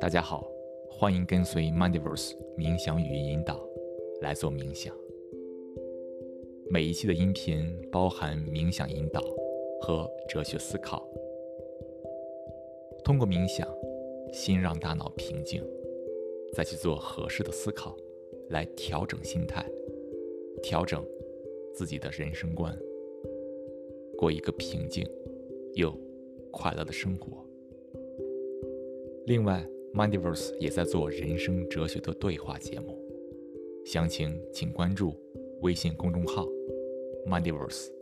大家好，欢迎跟随 Mindverse 冥想语音引导来做冥想。每一期的音频包含冥想引导和哲学思考。通过冥想，先让大脑平静，再去做合适的思考，来调整心态，调整自己的人生观，过一个平静又快乐的生活。另外 Mindverse 也在做人生哲学的对话节目，详情请关注微信公众号 Mindverse。